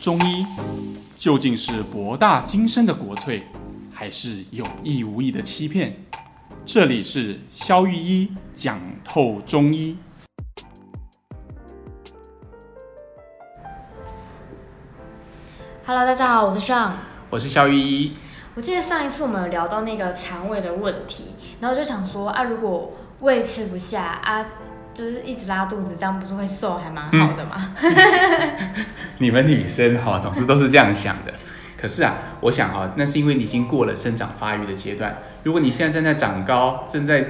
中医究竟是博大精深的国粹，还是有意无意的欺骗？这里是肖玉一讲透中医。Hello，大家好，我是 Sean，我是肖玉一。我记得上一次我们有聊到那个肠胃的问题，然后就想说啊，如果胃吃不下啊。就是一直拉肚子，这样不是会瘦，还蛮好的吗？你们女生哈，总是都是这样想的。可是啊，我想哈，那是因为你已经过了生长发育的阶段。如果你现在正在长高，正在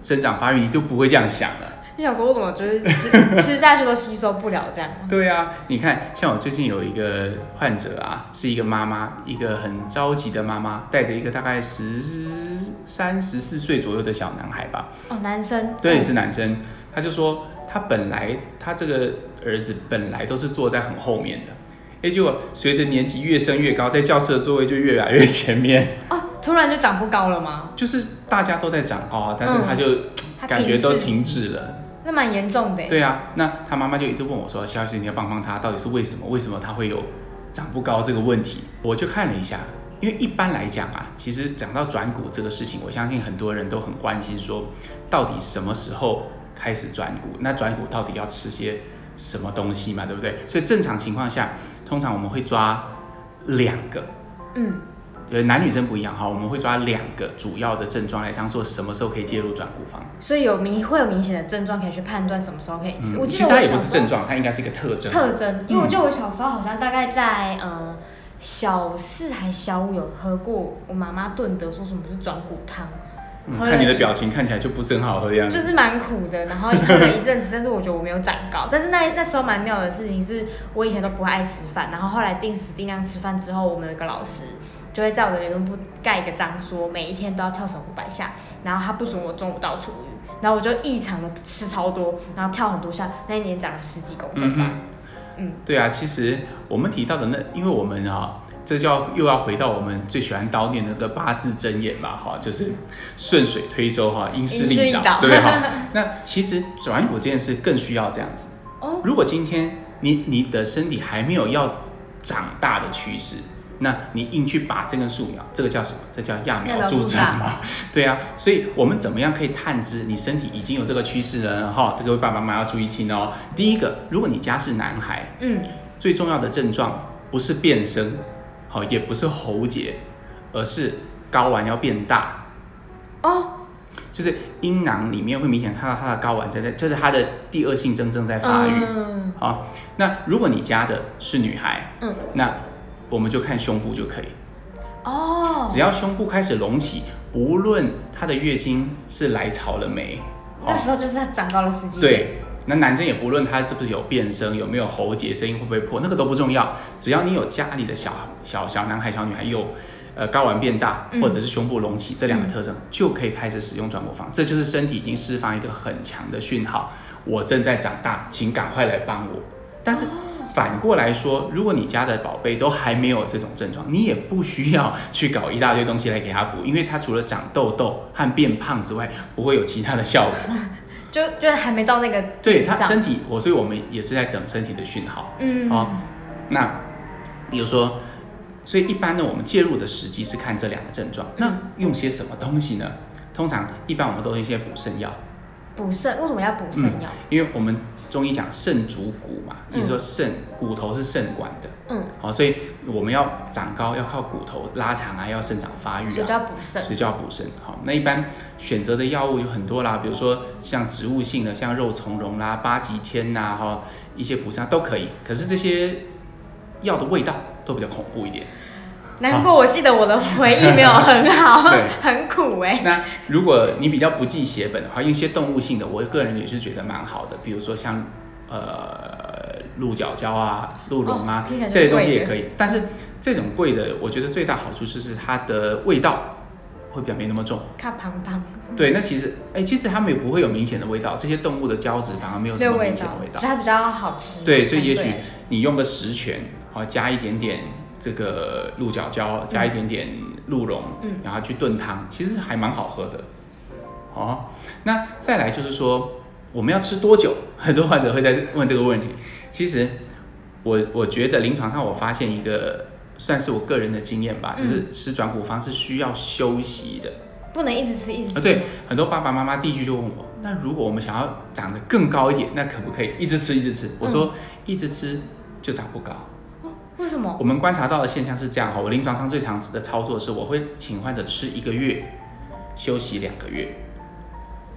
生长发育，你就不会这样想了。你想说，我怎么觉得吃吃下去都吸收不了这样？对啊，你看，像我最近有一个患者啊，是一个妈妈，一个很着急的妈妈，带着一个大概十三、十四岁左右的小男孩吧。哦，男生。对，是男生。他就说，他本来他这个儿子本来都是坐在很后面的，哎，结果随着年纪越升越高，在教室的座位就越来越前面。哦，突然就长不高了吗？就是大家都在长高啊，但是他就感觉都停止了。那蛮严重的。对啊，那他妈妈就一直问我说：“肖医师，你要帮帮他，到底是为什么？为什么他会有长不高这个问题？”我就看了一下，因为一般来讲啊，其实讲到转骨这个事情，我相信很多人都很关心，说到底什么时候。开始转骨，那转骨到底要吃些什么东西嘛？对不对？所以正常情况下，通常我们会抓两个，嗯，呃，男女生不一样哈，我们会抓两个主要的症状来当做什么时候可以介入转骨方。所以有明会有明显的症状可以去判断什么时候可以吃。嗯、我记得我其实它也不是症状，它应该是一个特征。特征，因为我记得我小时候好像大概在呃小四还小五有喝过我妈妈炖的，说什么是转骨汤。嗯、看你的表情看起来就不是很好喝的样子，就是蛮苦的，然后喝了一阵子，但是我觉得我没有长高。但是那那时候蛮妙的事情是，我以前都不爱吃饭，然后后来定时定量吃饭之后，我们有一个老师就会在我的联络簿盖一个章，说每一天都要跳绳五百下，然后他不准我中午到厨余，然后我就异常的吃超多，然后跳很多下，那一年长了十几公分吧。嗯，嗯对啊，其实我们提到的那，因为我们啊。这就要又要回到我们最喜欢叨念的那个八字真言吧，哈，就是顺水推舟哈，因势利导，对哈？那其实转股这件事更需要这样子。哦，如果今天你你的身体还没有要长大的趋势，那你硬去拔这根树苗，这个叫什么？这叫揠苗助长嘛？对啊，所以我们怎么样可以探知你身体已经有这个趋势了？哈，这个爸爸妈妈要注意听哦。第一个，如果你家是男孩，嗯，最重要的症状不是变声。好，也不是喉结，而是睾丸要变大哦，就是阴囊里面会明显看到它的睾丸在在，就是它的第二性征正在发育。嗯，好，那如果你家的是女孩，嗯，那我们就看胸部就可以。哦，只要胸部开始隆起，不论她的月经是来潮了没，那时候就是她长高了十几。对。那男生也不论他是不是有变声，有没有喉结，声音会不会破，那个都不重要。只要你有家里的小小小男孩、小女孩有，呃，睾丸变大，或者是胸部隆起，嗯、这两个特征，就可以开始使用转骨方。这就是身体已经释放一个很强的讯号，我正在长大，请赶快来帮我。但是反过来说，如果你家的宝贝都还没有这种症状，你也不需要去搞一大堆东西来给他补，因为他除了长痘痘和变胖之外，不会有其他的效果。就就还没到那个，对他身体，我所以我们也是在等身体的讯号。嗯，好、哦，那比如说，所以一般呢，我们介入的时机是看这两个症状。嗯、那用些什么东西呢？通常一般我们都用一些补肾药。补肾？为什么要补肾药？因为我们。中医讲肾主骨嘛，意思说肾骨头是肾管的，嗯，好，所以我们要长高要靠骨头拉长啊，要生长发育啊，所以就要补肾，所以就要补肾。好，那一般选择的药物有很多啦，比如说像植物性的，像肉苁蓉啦、八极天呐，哈，一些补肾都可以。可是这些药的味道都比较恐怖一点。难过，我记得我的回忆没有很好，很苦哎、欸。那如果你比较不记血本的话，用一些动物性的，我个人也是觉得蛮好的，比如说像呃鹿角胶啊、鹿茸啊、哦、这些东西也可以。但是这种贵的，我觉得最大好处就是它的味道会比较没那么重。看胖胖。对，那其实哎、欸，其实它们也不会有明显的味道，这些动物的胶质反而没有什么明显的味道，所以它比较好吃。对，所以也许你用个十全，好加一点点。这个鹿角胶加一点点鹿茸，嗯，然后去炖汤，其实还蛮好喝的。哦，那再来就是说，我们要吃多久？很多患者会在问这个问题。其实我我觉得临床上我发现一个算是我个人的经验吧，嗯、就是吃转骨方是需要休息的，不能一直吃一直吃。对，很多爸爸妈妈第一句就问我，那如果我们想要长得更高一点，那可不可以一直吃一直吃？我说、嗯、一直吃就长不高。为什么？我们观察到的现象是这样哈，我临床上最常的操作是，我会请患者吃一个月，休息两个月，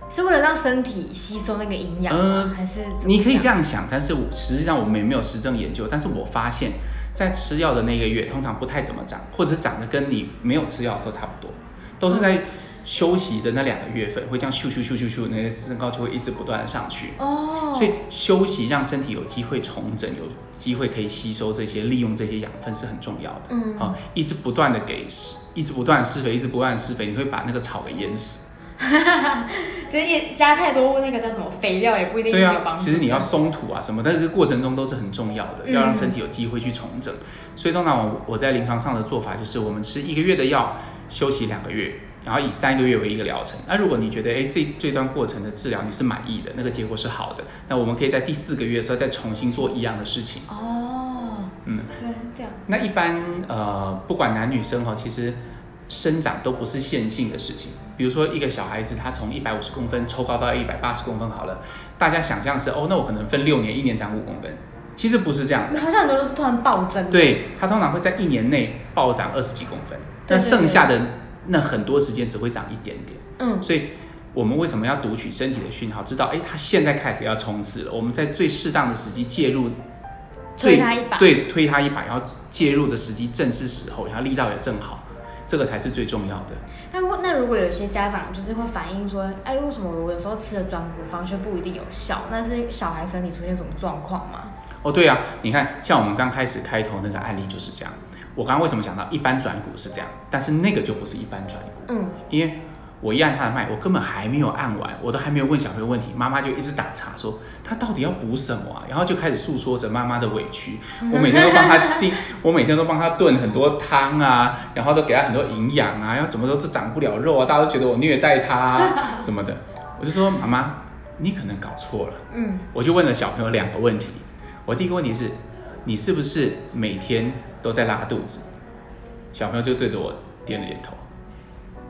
是为了让身体吸收那个营养吗？呃、还是你可以这样想，但是实际上我们也没有实证研究。但是我发现，在吃药的那个月，通常不太怎么长，或者长得跟你没有吃药的时候差不多，都是在休息的那两个月份，会这样咻咻咻咻咻，那个身高就会一直不断的上去。哦，所以休息让身体有机会重整，有机会可以吸收这些，利用这些养分是很重要的。嗯，好，一直不断的给，一直不断施肥，一直不断施肥，你会把那个草给淹死。哈哈哈，就是加太多那个叫什么肥料也不一定是有帮助。其实你要松土啊什么，但是这个过程中都是很重要的，要让身体有机会去重整。所以通常我我在临床上的做法就是，我们吃一个月的药，休息两个月，然后以三个月为一个疗程。那如果你觉得哎这这段过程的治疗你是满意的，那个结果是好的，那我们可以在第四个月的时候再重新做一样的事情。哦，嗯，原来是这样。那一般呃不管男女生哈，其实。生长都不是线性的事情，比如说一个小孩子，他从一百五十公分抽高到一百八十公分好了，大家想象是哦，那我可能分六年，一年长五公分，其实不是这样的，好像很多都是突然暴增，对，他通常会在一年内暴涨二十几公分，但剩下的那很多时间只会长一点点，嗯，所以我们为什么要读取身体的讯号，知道哎，他现在开始要冲刺了，我们在最适当的时机介入，推他一把，对，推他一把，然后介入的时机正是时候，然后力道也正好。这个才是最重要的。那如那如果有些家长就是会反映说，哎，为什么我有时候吃了转骨方却不一定有效？那是小孩身体出现什么状况吗？哦，对啊，你看，像我们刚开始开头那个案例就是这样。我刚刚为什么讲到一般转骨是这样，但是那个就不是一般转骨。嗯，因为。我一按他的脉，我根本还没有按完，我都还没有问小朋友问题，妈妈就一直打岔说他到底要补什么啊？然后就开始诉说着妈妈的委屈。我每天都帮他订，我每天都帮他炖很多汤啊，然后都给他很多营养啊，然后怎么都是长不了肉啊，大家都觉得我虐待他啊 什么的。我就说妈妈，你可能搞错了。嗯，我就问了小朋友两个问题。我第一个问题是，你是不是每天都在拉肚子？小朋友就对着我点了点头。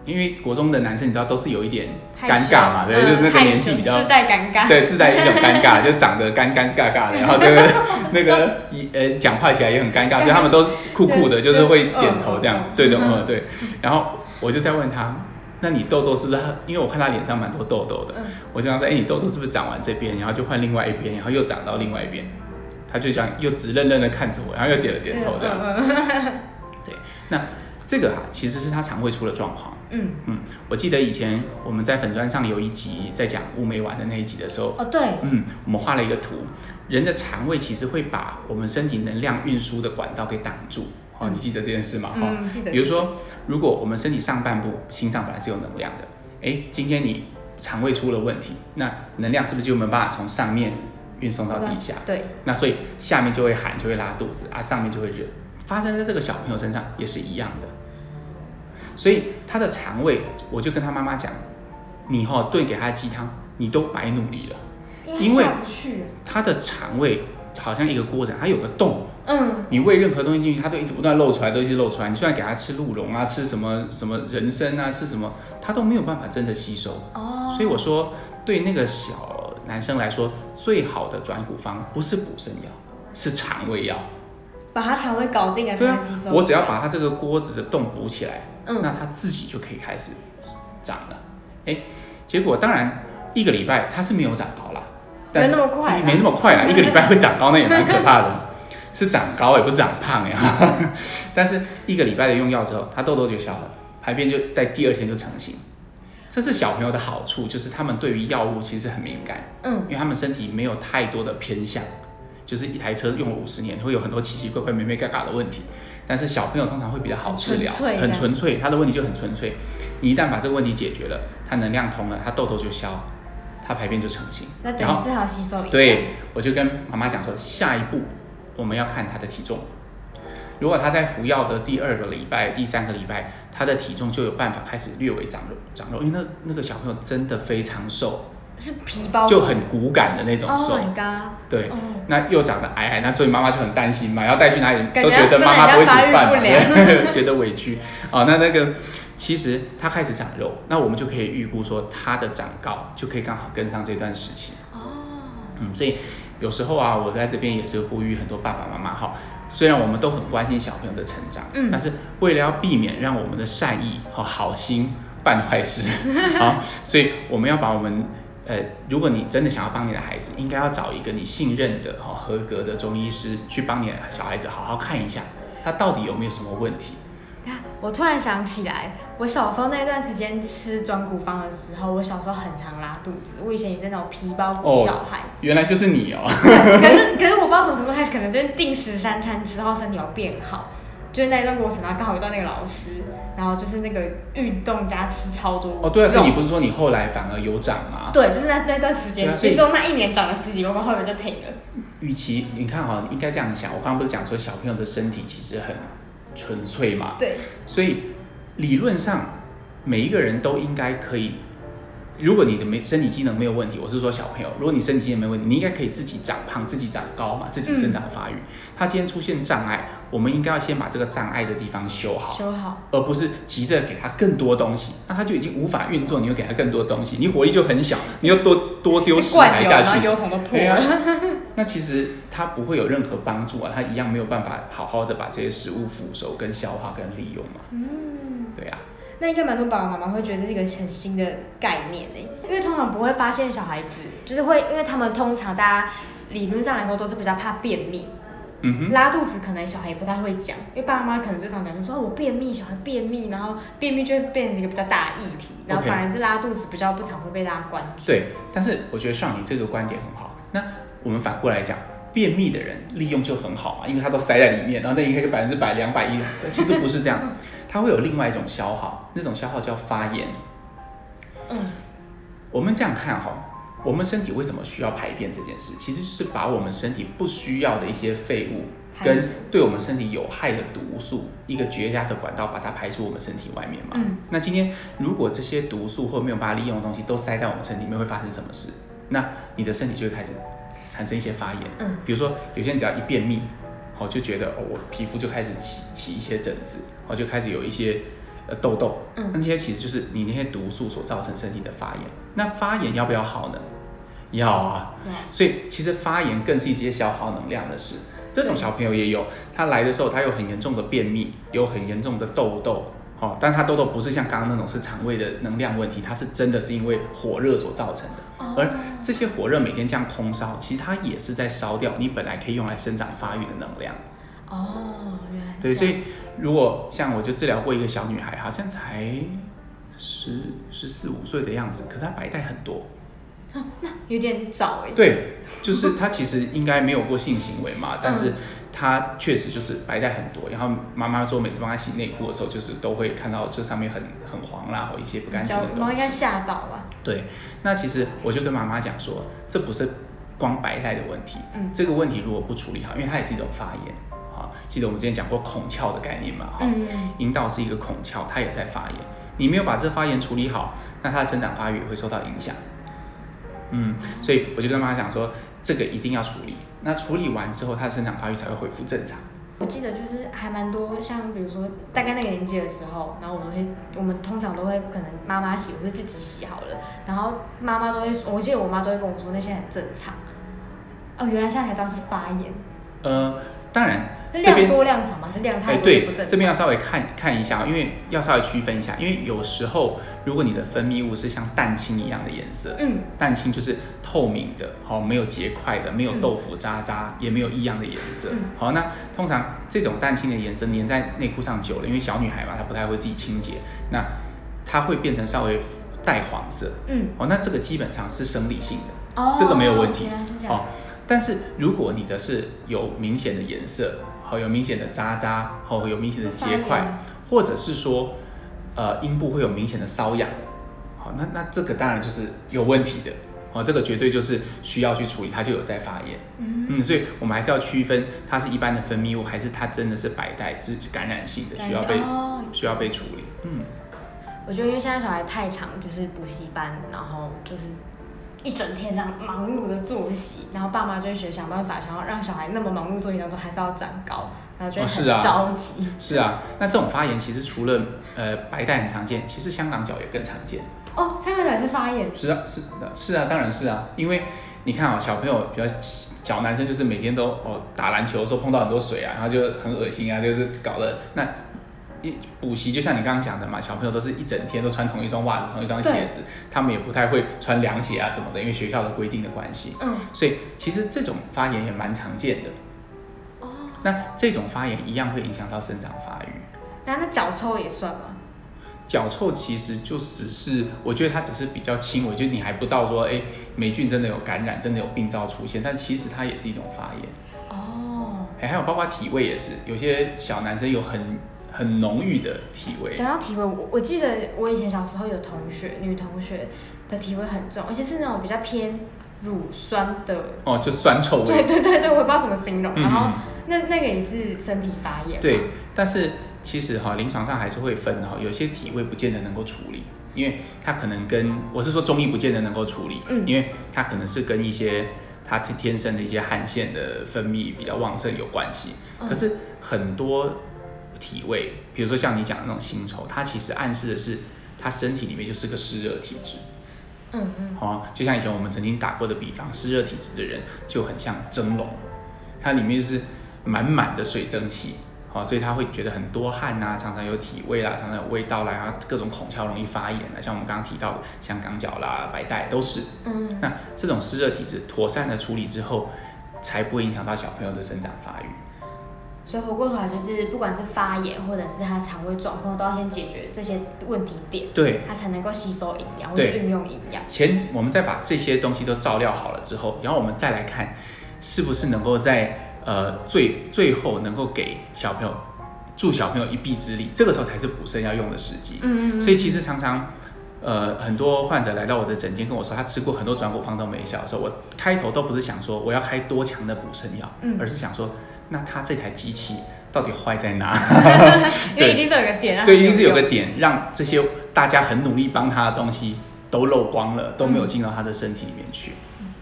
因为国中的男生，你知道都是有一点尴尬嘛，对，就是那个年纪比较自带尴尬，对，自带一种尴尬，就长得尴尴尬尬的，然后这个 那个一呃讲话起来也很尴尬，所以他们都酷酷的，就是会点头这样，对的，嗯，对。然后我就在问他，那你痘痘是不是？因为我看他脸上蛮多痘痘的，我就想说，哎，你痘痘是不是长完这边，然后就换另外一边，然后又长到另外一边？他就这样又直愣愣的看着我，然后又点了点头这样。对，那这个啊，其实是他肠胃出了状况。嗯嗯，我记得以前我们在粉砖上有一集在讲乌梅丸的那一集的时候，哦对，嗯，我们画了一个图，人的肠胃其实会把我们身体能量运输的管道给挡住，哦，嗯、你记得这件事吗？嗯，记得。比如说，如果我们身体上半部心脏本来是有能量的，哎，今天你肠胃出了问题，那能量是不是就没办法从上面运送到地下？对，那所以下面就会寒，就会拉肚子，啊，上面就会热。发生在这个小朋友身上也是一样的。所以他的肠胃，我就跟他妈妈讲，你哈、哦、炖给他的鸡汤，你都白努力了，因为他的肠胃好像一个锅子，它有个洞，嗯，你喂任何东西进去，它都一直不断漏出来，都一直漏出来。你虽然给他吃鹿茸啊，吃什么什么人参啊，吃什么，他都没有办法真的吸收。哦，所以我说，对那个小男生来说，最好的转骨方不是补肾药，是肠胃药。把他肠胃搞定了，对啊。我只要把他这个锅子的洞补起来，嗯，那他自己就可以开始长了。哎，结果当然一个礼拜他是没有长高啦，但是没那么快，没那么快啊，一个礼拜会长高，那也蛮可怕的，是长高也不是长胖呀。但是一个礼拜的用药之后，他痘痘就消了，排便就在第二天就成型。这是小朋友的好处，就是他们对于药物其实很敏感，嗯，因为他们身体没有太多的偏向。就是一台车用了五十年，会有很多奇奇怪怪、没没嘎嘎的问题。但是小朋友通常会比较好治疗，很纯粹，他的问题就很纯粹。你一旦把这个问题解决了，他能量通了，他痘痘就消，他排便就成型。那等于是还要吸收。对，我就跟妈妈讲说，下一步我们要看他的体重。如果他在服药的第二个礼拜、第三个礼拜，他的体重就有办法开始略微长肉，长肉，因为那那个小朋友真的非常瘦。是皮包就很骨感的那种瘦。Oh my god！对，哦那又长得矮矮，那所以妈妈就很担心嘛，要带去哪里都觉得妈妈不会煮饭 觉得委屈。哦，那那个其实他开始长肉，那我们就可以预估说他的长高就可以刚好跟上这段时期。哦，嗯，所以有时候啊，我在这边也是呼吁很多爸爸妈妈哈，虽然我们都很关心小朋友的成长，嗯但是为了要避免让我们的善意和好心办坏事，好，所以我们要把我们呃，如果你真的想要帮你的孩子，应该要找一个你信任的哈合格的中医师去帮你的小孩子好好看一下，他到底有没有什么问题。我突然想起来，我小时候那段时间吃转骨方的时候，我小时候很常拉肚子。我以前也是那种皮包骨小孩。哦，原来就是你哦。可是可是我不知道从什么时候开始，可能就是定时三餐之后身体有变好。就是那一段过程，然后刚好遇到那个老师，然后就是那个运动加吃超多。哦，对啊，所以你不是说你后来反而有长吗？对，就是那那段时间，也就那一年长了十几公分，后面就停了。与其你看哈，你应该这样想，我刚刚不是讲说小朋友的身体其实很纯粹嘛？对。所以理论上每一个人都应该可以，如果你的没身体机能没有问题，我是说小朋友，如果你身体机能没问题，你应该可以自己长胖、自己长高嘛，自己生长发育。嗯、他今天出现障碍，我们应该要先把这个障碍的地方修好，修好，而不是急着给他更多东西，那他就已经无法运作，你又给他更多东西，你火力就很小，你又多 多丢食材下去，油桶都破了。那其实他不会有任何帮助啊，他一样没有办法好好的把这些食物腐熟、跟消化、跟利用嘛。嗯，对呀、啊。那应该蛮多爸爸妈妈会觉得这是一个很新的概念呢，因为通常不会发现小孩子就是会，因为他们通常大家理论上来说都是比较怕便秘，嗯哼，拉肚子可能小孩也不太会讲，因为爸妈可能最常讲说，我便秘，小孩便秘，然后便秘就会变成一个比较大的议题，然后反而是拉肚子比较不常会被大家关注。对，但是我觉得像你这个观点很好。那我们反过来讲，便秘的人利用就很好嘛，因为他都塞在里面，然后那应该百分之百、两百一，其实不是这样。它会有另外一种消耗，那种消耗叫发炎。嗯，我们这样看哈，我们身体为什么需要排便这件事，其实是把我们身体不需要的一些废物跟对我们身体有害的毒素，一个绝佳的管道，把它排出我们身体外面嘛。嗯，那今天如果这些毒素或没有办法利用的东西都塞在我们身体里面，会发生什么事？那你的身体就会开始产生一些发炎。嗯，比如说有些人只要一便秘。哦，就觉得哦，我皮肤就开始起起一些疹子，哦，就开始有一些呃痘痘，嗯，那些其实就是你那些毒素所造成身体的发炎。那发炎要不要好呢？要啊，嗯，所以其实发炎更是一些消耗能量的事。这种小朋友也有，他来的时候他有很严重的便秘，有很严重的痘痘，哦，但它痘痘不是像刚刚那种是肠胃的能量问题，它是真的是因为火热所造成的。而这些火热每天这样空烧，其实它也是在烧掉你本来可以用来生长发育的能量。哦，原来对，所以如果像我就治疗过一个小女孩，好像才十十四五岁的样子，可是她白带很多。啊，那有点早哎。对，就是她其实应该没有过性行为嘛，但是她确实就是白带很多。然后妈妈说，每次帮他洗内裤的时候，就是都会看到这上面很很黄啦，或一些不干净的东西。妈妈应该吓到吧？对，那其实我就跟妈妈讲说，这不是光白带的问题，嗯，这个问题如果不处理好，因为它也是一种发炎，好，记得我们之前讲过孔窍的概念嘛，哈，嗯，阴道是一个孔窍，它也在发炎，你没有把这发炎处理好，那它的成长发育也会受到影响，嗯，所以我就跟妈妈讲说，这个一定要处理，那处理完之后，它的生长发育才会恢复正常。我记得就是还蛮多，像比如说大概那个年纪的时候，然后我们会，我们通常都会可能妈妈洗，我是自己洗好了，然后妈妈都会，我记得我妈都会跟我说那些很正常。哦，原来现在才知道是发炎。呃，当然。量多量少嘛，是量太多也不正常。对，这边要稍微看看一下，因为要稍微区分一下，因为有时候如果你的分泌物是像蛋清一样的颜色，嗯，蛋清就是透明的，好，没有结块的，没有豆腐渣渣，嗯、也没有异样的颜色，嗯、好，那通常这种蛋清的颜色粘在内裤上久了，因为小女孩嘛，她不太会自己清洁，那它会变成稍微带黄色，嗯，哦，那这个基本上是生理性的，哦，这个没有问题，哦，但是如果你的是有明显的颜色。好，有明显的渣渣，好，有明显的结块，或者是说，呃，阴部会有明显的瘙痒，好，那那这个当然就是有问题的，哦，这个绝对就是需要去处理，它就有在发炎，嗯，嗯，所以我们还是要区分它是一般的分泌物，还是它真的是白带是感染性的，需要被、哦、需要被处理，嗯，我觉得因为现在小孩太常就是补习班，然后就是一整天这样忙碌的作息，然后爸妈就会学想办法，想要让小孩那么忙碌作息当中还是要长高，然后就会很着急。哦是啊。是啊，那这种发炎其实除了呃白带很常见，其实香港脚也更常见。哦，香港脚也是发炎。是啊，是的，是啊，当然是啊，因为你看啊、哦，小朋友比较小男生就是每天都哦打篮球的时候碰到很多水啊，然后就很恶心啊，就是搞得那。一补习就像你刚刚讲的嘛，小朋友都是一整天都穿同一双袜子、同一双鞋子，他们也不太会穿凉鞋啊什么的，因为学校的规定的关系。嗯，所以其实这种发炎也蛮常见的。哦，那这种发炎一样会影响到生长发育。那那脚臭也算吗？脚臭其实就只是，我觉得它只是比较轻微，就你还不到说，哎，霉菌真的有感染，真的有病灶出现，但其实它也是一种发炎。哦，哎，还有包括体味也是，有些小男生有很。很浓郁的体味。讲到体味，我我记得我以前小时候有同学，女同学的体味很重，而且是那种比较偏乳酸的。哦，就酸臭味。对对对对，我也不知道怎么形容。嗯、然后那那个也是身体发炎。对，但是其实哈，临床上还是会分哈，有些体味不见得能够处理，因为它可能跟我是说中医不见得能够处理，嗯，因为它可能是跟一些它天生的一些汗腺的分泌比较旺盛有关系。可是很多。体味，比如说像你讲的那种腥臭，它其实暗示的是他身体里面就是个湿热体质。嗯嗯。好、哦，就像以前我们曾经打过的比方，湿热体质的人就很像蒸笼，它里面就是满满的水蒸气，好、哦，所以他会觉得很多汗呐，常常有体味啦，常常有味道啦，然后各种孔窍容易发炎啊，像我们刚刚提到的像港脚啦、白带都是。嗯。那这种湿热体质妥善的处理之后，才不会影响到小朋友的生长发育。所以回过头来，就是不管是发炎或者是他肠胃状况，都要先解决这些问题点，对，他才能够吸收营养或者运用营养。前我们再把这些东西都照料好了之后，然后我们再来看，是不是能够在呃最最后能够给小朋友助小朋友一臂之力，这个时候才是补肾要用的时机。嗯，嗯，嗯。所以其实常常呃很多患者来到我的诊间跟我说，他吃过很多转骨方都没效的时候，我开头都不是想说我要开多强的补肾药，嗯，而是想说。那他这台机器到底坏在哪？因为一定是有个点，对，一定是有个点，让这些大家很努力帮他的东西都漏光了，都没有进到他的身体里面去。嗯、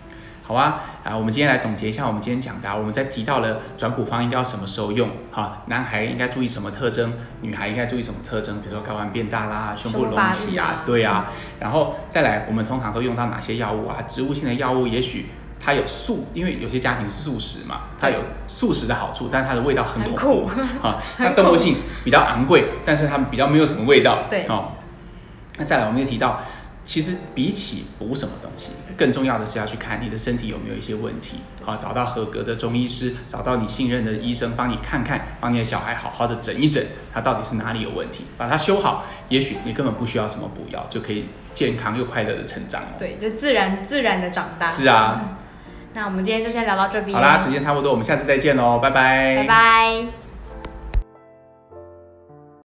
好啊，啊，我们今天来总结一下我们今天讲的，我们在提到了转骨方应该要什么时候用？哈，男孩应该注意什么特征？女孩应该注意什么特征？比如说睾丸变大啦，胸部隆起啊，对啊。然后再来，我们通常都用到哪些药物啊？植物性的药物也许。它有素，因为有些家庭是素食嘛，它有素食的好处，但是它的味道很恐怖啊。它动物性比较昂贵，但是它们比较没有什么味道。对哦。那再来，我们又提到，其实比起补什么东西，更重要的是要去看你的身体有没有一些问题啊，找到合格的中医师，找到你信任的医生，帮你看看，帮你的小孩好好的整一整，他到底是哪里有问题，把它修好，也许你根本不需要什么补药，就可以健康又快乐的成长。对，就自然自然的长大。是啊。那我们今天就先聊到这边。好啦，时间差不多，我们下次再见喽，拜拜。拜拜。